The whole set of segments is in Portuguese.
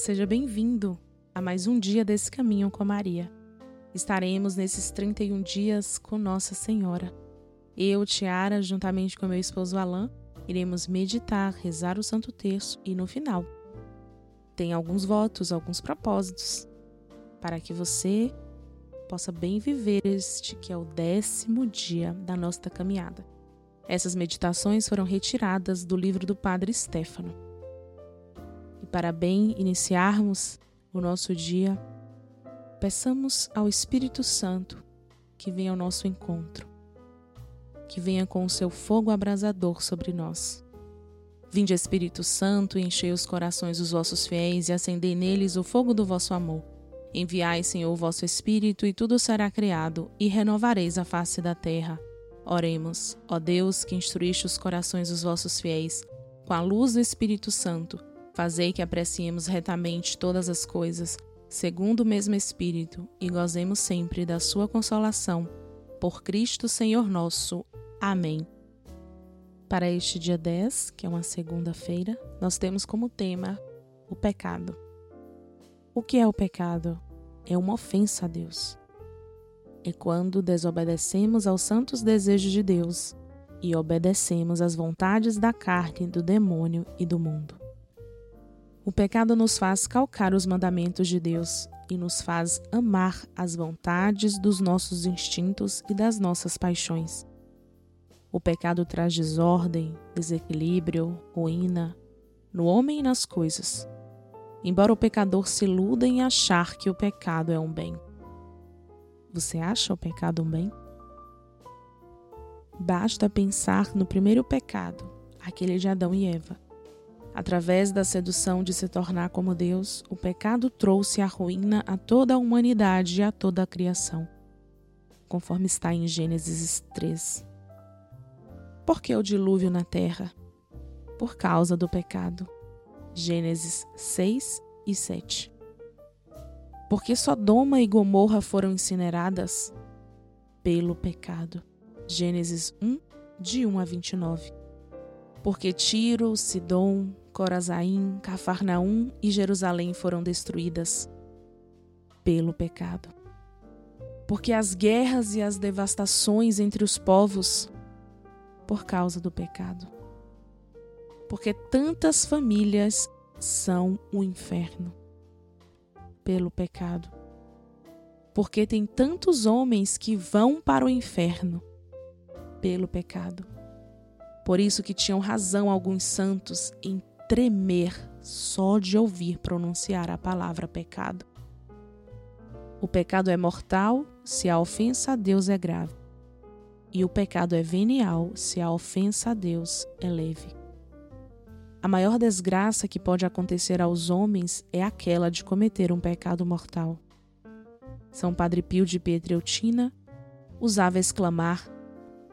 seja bem-vindo a mais um dia desse caminho com Maria. Estaremos nesses 31 dias com Nossa Senhora. Eu, Tiara, juntamente com meu esposo Alain, iremos meditar, rezar o Santo Terço e no final tem alguns votos, alguns propósitos para que você possa bem viver este que é o décimo dia da nossa caminhada. Essas meditações foram retiradas do livro do Padre Stefano. Para bem iniciarmos o nosso dia, peçamos ao Espírito Santo que venha ao nosso encontro, que venha com o seu fogo abrasador sobre nós. Vinde, Espírito Santo, e enchei os corações dos vossos fiéis e acendei neles o fogo do vosso amor. Enviai, Senhor, o vosso Espírito, e tudo será criado, e renovareis a face da terra. Oremos, ó Deus, que instruíste os corações dos vossos fiéis, com a luz do Espírito Santo, fazei que apreciemos retamente todas as coisas, segundo o mesmo Espírito, e gozemos sempre da sua consolação. Por Cristo Senhor nosso. Amém. Para este dia 10, que é uma segunda-feira, nós temos como tema o pecado. O que é o pecado? É uma ofensa a Deus é quando desobedecemos aos santos desejos de Deus e obedecemos às vontades da carne, do demônio e do mundo. O pecado nos faz calcar os mandamentos de Deus e nos faz amar as vontades dos nossos instintos e das nossas paixões. O pecado traz desordem, desequilíbrio, ruína no homem e nas coisas. Embora o pecador se iluda em achar que o pecado é um bem. Você acha o pecado um bem? Basta pensar no primeiro pecado, aquele de Adão e Eva. Através da sedução de se tornar como Deus, o pecado trouxe a ruína a toda a humanidade e a toda a criação, conforme está em Gênesis 3. Por que o dilúvio na terra? Por causa do pecado. Gênesis 6 e 7. Porque Sodoma e Gomorra foram incineradas pelo pecado. Gênesis 1, de 1 a 29. Porque Tiro, Sidom, Corazaim, Cafarnaum e Jerusalém foram destruídas pelo pecado. Porque as guerras e as devastações entre os povos por causa do pecado. Porque tantas famílias são o inferno pelo pecado. Porque tem tantos homens que vão para o inferno pelo pecado. Por isso que tinham razão alguns santos em tremer só de ouvir pronunciar a palavra pecado. O pecado é mortal se a ofensa a Deus é grave, e o pecado é venial se a ofensa a Deus é leve. A maior desgraça que pode acontecer aos homens é aquela de cometer um pecado mortal. São Padre Pio de Pietreutina usava exclamar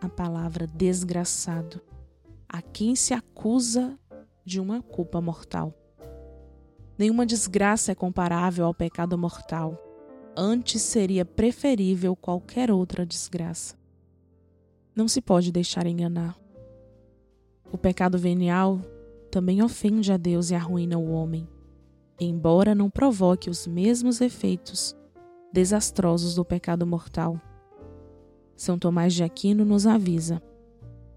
a palavra desgraçado a quem se acusa de uma culpa mortal. Nenhuma desgraça é comparável ao pecado mortal. Antes seria preferível qualquer outra desgraça. Não se pode deixar enganar. O pecado venial também ofende a Deus e arruína o homem, embora não provoque os mesmos efeitos desastrosos do pecado mortal. São Tomás de Aquino nos avisa: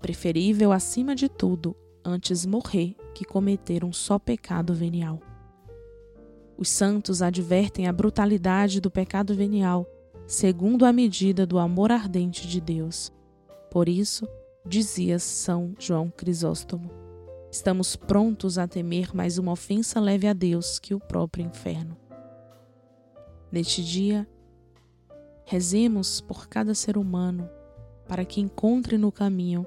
preferível acima de tudo antes morrer que cometer um só pecado venial. Os santos advertem a brutalidade do pecado venial, segundo a medida do amor ardente de Deus. Por isso, dizia São João Crisóstomo: Estamos prontos a temer mais uma ofensa leve a Deus que o próprio inferno. Neste dia, rezemos por cada ser humano para que encontre no caminho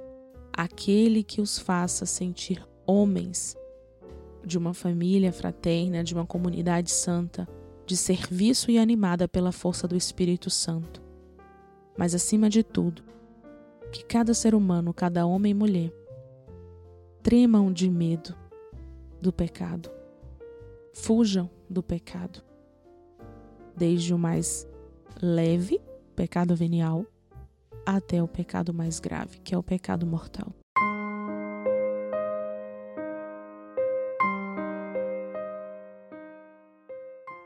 aquele que os faça sentir homens de uma família fraterna, de uma comunidade santa, de serviço e animada pela força do Espírito Santo. Mas acima de tudo, que cada ser humano, cada homem e mulher, tremam de medo do pecado. Fujam do pecado. Desde o mais leve, pecado venial, até o pecado mais grave, que é o pecado mortal.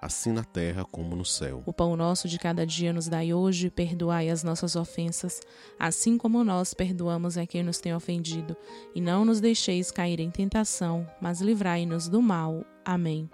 assim na terra como no céu. O pão nosso de cada dia nos dai hoje, perdoai as nossas ofensas, assim como nós perdoamos a quem nos tem ofendido, e não nos deixeis cair em tentação, mas livrai-nos do mal. Amém.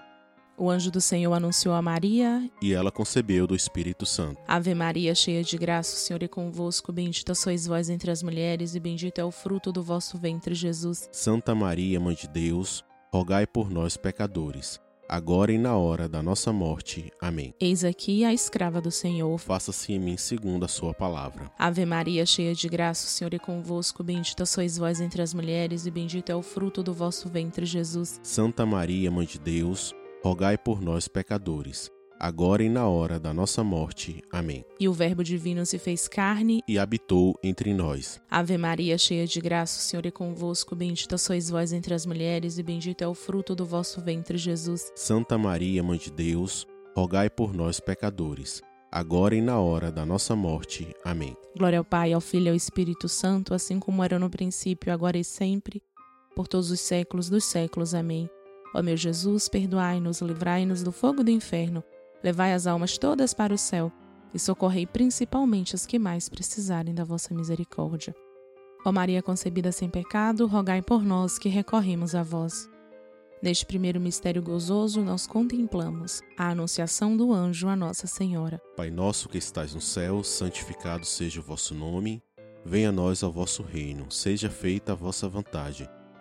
O anjo do Senhor anunciou a Maria, e ela concebeu do Espírito Santo. Ave Maria, cheia de graça, o Senhor é convosco, bendita sois vós entre as mulheres, e bendito é o fruto do vosso ventre, Jesus. Santa Maria, mãe de Deus, rogai por nós pecadores agora e na hora da nossa morte. Amém. Eis aqui a escrava do Senhor. Faça-se em mim segundo a sua palavra. Ave Maria, cheia de graça, o Senhor é convosco, bendita sois vós entre as mulheres e bendito é o fruto do vosso ventre, Jesus. Santa Maria, mãe de Deus, rogai por nós pecadores agora e na hora da nossa morte. Amém. E o Verbo divino se fez carne e habitou entre nós. Ave Maria, cheia de graça, o Senhor é convosco, bendita sois vós entre as mulheres e bendito é o fruto do vosso ventre, Jesus. Santa Maria, mãe de Deus, rogai por nós pecadores, agora e na hora da nossa morte. Amém. Glória ao Pai, ao Filho e ao Espírito Santo, assim como era no princípio, agora e sempre, por todos os séculos dos séculos. Amém. Ó meu Jesus, perdoai-nos, livrai-nos do fogo do inferno Levai as almas todas para o céu e socorrei principalmente as que mais precisarem da vossa misericórdia. Ó Maria concebida sem pecado, rogai por nós que recorremos a vós. Neste primeiro mistério gozoso, nós contemplamos a anunciação do anjo a Nossa Senhora. Pai nosso que estais no céu, santificado seja o vosso nome. Venha a nós ao vosso reino. Seja feita a vossa vontade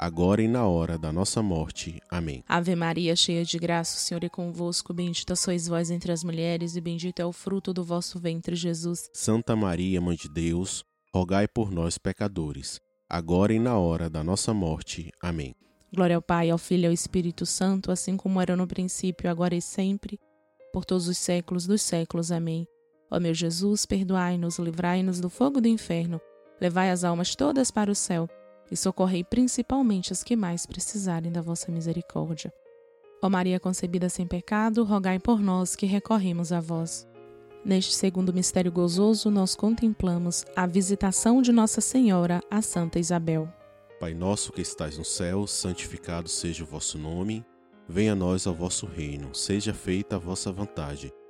agora e na hora da nossa morte. Amém. Ave Maria, cheia de graça, o Senhor é convosco, bendita sois vós entre as mulheres e bendito é o fruto do vosso ventre, Jesus. Santa Maria, mãe de Deus, rogai por nós pecadores, agora e na hora da nossa morte. Amém. Glória ao Pai, ao Filho e ao Espírito Santo, assim como era no princípio, agora e sempre, por todos os séculos dos séculos. Amém. Ó meu Jesus, perdoai-nos, livrai-nos do fogo do inferno, levai as almas todas para o céu e socorrei principalmente as que mais precisarem da vossa misericórdia. Ó Maria concebida sem pecado, rogai por nós que recorremos a vós. Neste segundo mistério gozoso, nós contemplamos a visitação de Nossa Senhora a Santa Isabel. Pai nosso que estais no céu, santificado seja o vosso nome. Venha a nós ao vosso reino, seja feita a vossa vontade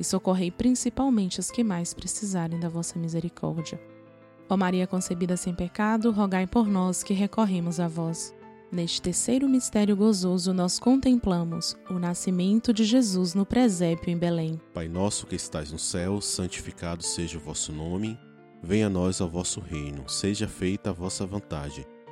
e socorrei principalmente as que mais precisarem da vossa misericórdia. Ó Maria concebida sem pecado, rogai por nós que recorremos a vós. Neste terceiro mistério gozoso, nós contemplamos o nascimento de Jesus no presépio em Belém. Pai nosso que estais no céu, santificado seja o vosso nome. Venha a nós ao vosso reino, seja feita a vossa vontade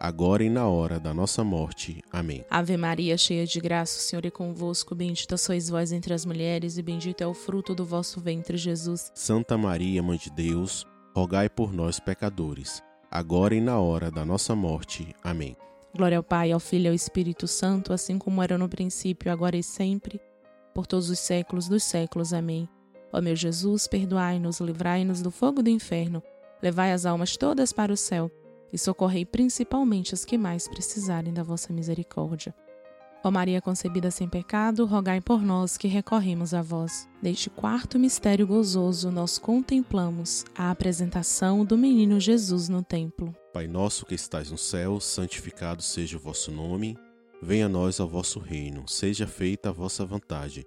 agora e na hora da nossa morte. Amém. Ave Maria, cheia de graça, o Senhor é convosco, bendita sois vós entre as mulheres, e bendito é o fruto do vosso ventre, Jesus. Santa Maria, Mãe de Deus, rogai por nós, pecadores, agora e na hora da nossa morte. Amém. Glória ao Pai, ao Filho e ao Espírito Santo, assim como era no princípio, agora e sempre, por todos os séculos dos séculos. Amém. Ó meu Jesus, perdoai-nos, livrai-nos do fogo do inferno, levai as almas todas para o céu e socorrei principalmente as que mais precisarem da vossa misericórdia. Ó Maria concebida sem pecado, rogai por nós que recorremos a vós. Neste quarto mistério gozoso, nós contemplamos a apresentação do menino Jesus no templo. Pai nosso que estais no céu, santificado seja o vosso nome. Venha a nós ao vosso reino, seja feita a vossa vontade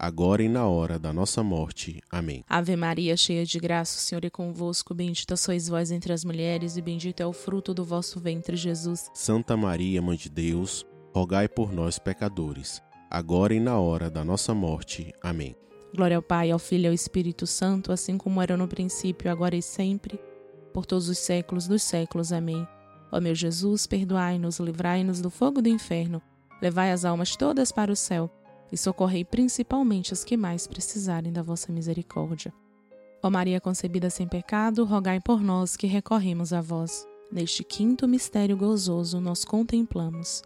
agora e na hora da nossa morte. Amém. Ave Maria, cheia de graça, o Senhor é convosco, bendita sois vós entre as mulheres, e bendito é o fruto do vosso ventre, Jesus. Santa Maria, Mãe de Deus, rogai por nós, pecadores, agora e na hora da nossa morte. Amém. Glória ao Pai, ao Filho e ao Espírito Santo, assim como era no princípio, agora e sempre, por todos os séculos dos séculos. Amém. Ó meu Jesus, perdoai-nos, livrai-nos do fogo do inferno, levai as almas todas para o céu e socorrei principalmente os que mais precisarem da vossa misericórdia. Ó Maria concebida sem pecado, rogai por nós que recorremos a vós. Neste quinto mistério gozoso, nós contemplamos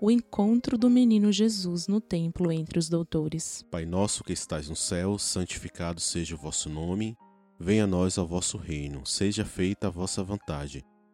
o encontro do menino Jesus no templo entre os doutores. Pai nosso que estais no céu, santificado seja o vosso nome. Venha a nós ao vosso reino, seja feita a vossa vontade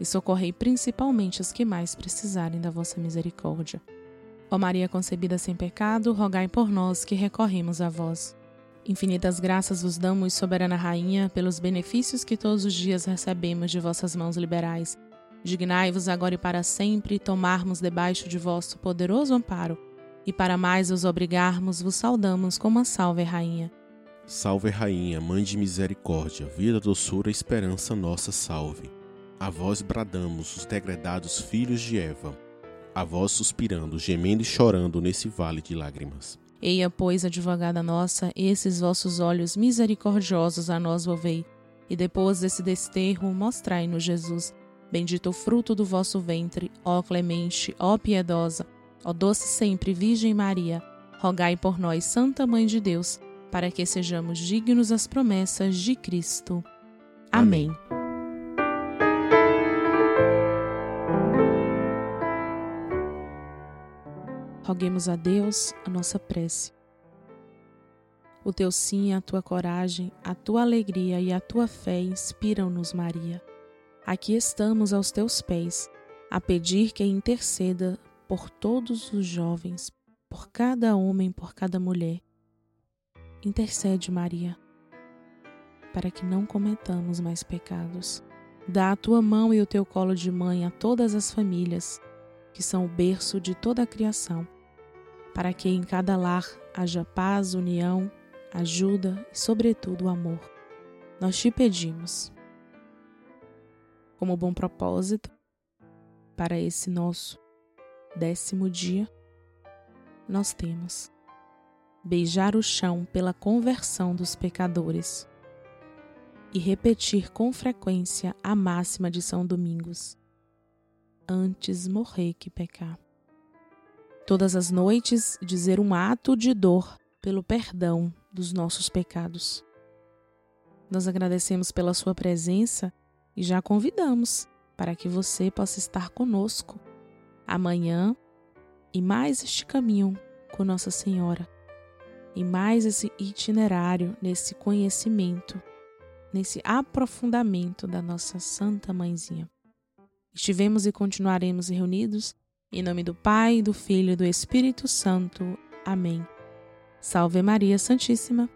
e socorrei principalmente os que mais precisarem da vossa misericórdia. Ó Maria concebida sem pecado, rogai por nós que recorremos a vós. Infinitas graças vos damos, soberana rainha, pelos benefícios que todos os dias recebemos de vossas mãos liberais. Dignai-vos agora e para sempre tomarmos debaixo de vosso poderoso amparo, e para mais os obrigarmos, vos saudamos como a salve rainha. Salve rainha, mãe de misericórdia, vida, doçura, esperança nossa, salve. A vós bradamos, os degredados filhos de Eva. A vós suspirando, gemendo e chorando nesse vale de lágrimas. Eia, pois, advogada nossa, esses vossos olhos misericordiosos a nós volvei, e depois desse desterro, mostrai-nos Jesus. Bendito o fruto do vosso ventre, ó clemente, ó piedosa, ó doce sempre Virgem Maria, rogai por nós, Santa Mãe de Deus, para que sejamos dignos das promessas de Cristo. Amém. Amém. Roguemos a Deus a nossa prece. O teu sim, a tua coragem, a tua alegria e a tua fé inspiram-nos, Maria. Aqui estamos aos teus pés, a pedir que interceda por todos os jovens, por cada homem, por cada mulher. Intercede, Maria, para que não cometamos mais pecados. Dá a tua mão e o teu colo de mãe a todas as famílias, que são o berço de toda a criação para que em cada lar haja paz, união, ajuda e, sobretudo, amor. Nós te pedimos, como bom propósito, para esse nosso décimo dia, nós temos beijar o chão pela conversão dos pecadores e repetir com frequência a máxima de São Domingos: antes morrer que pecar todas as noites dizer um ato de dor pelo perdão dos nossos pecados. Nós agradecemos pela sua presença e já convidamos para que você possa estar conosco amanhã e mais este caminho com Nossa Senhora, e mais esse itinerário, nesse conhecimento, nesse aprofundamento da nossa Santa Mãezinha. Estivemos e continuaremos reunidos em nome do Pai, do Filho e do Espírito Santo. Amém. Salve Maria Santíssima.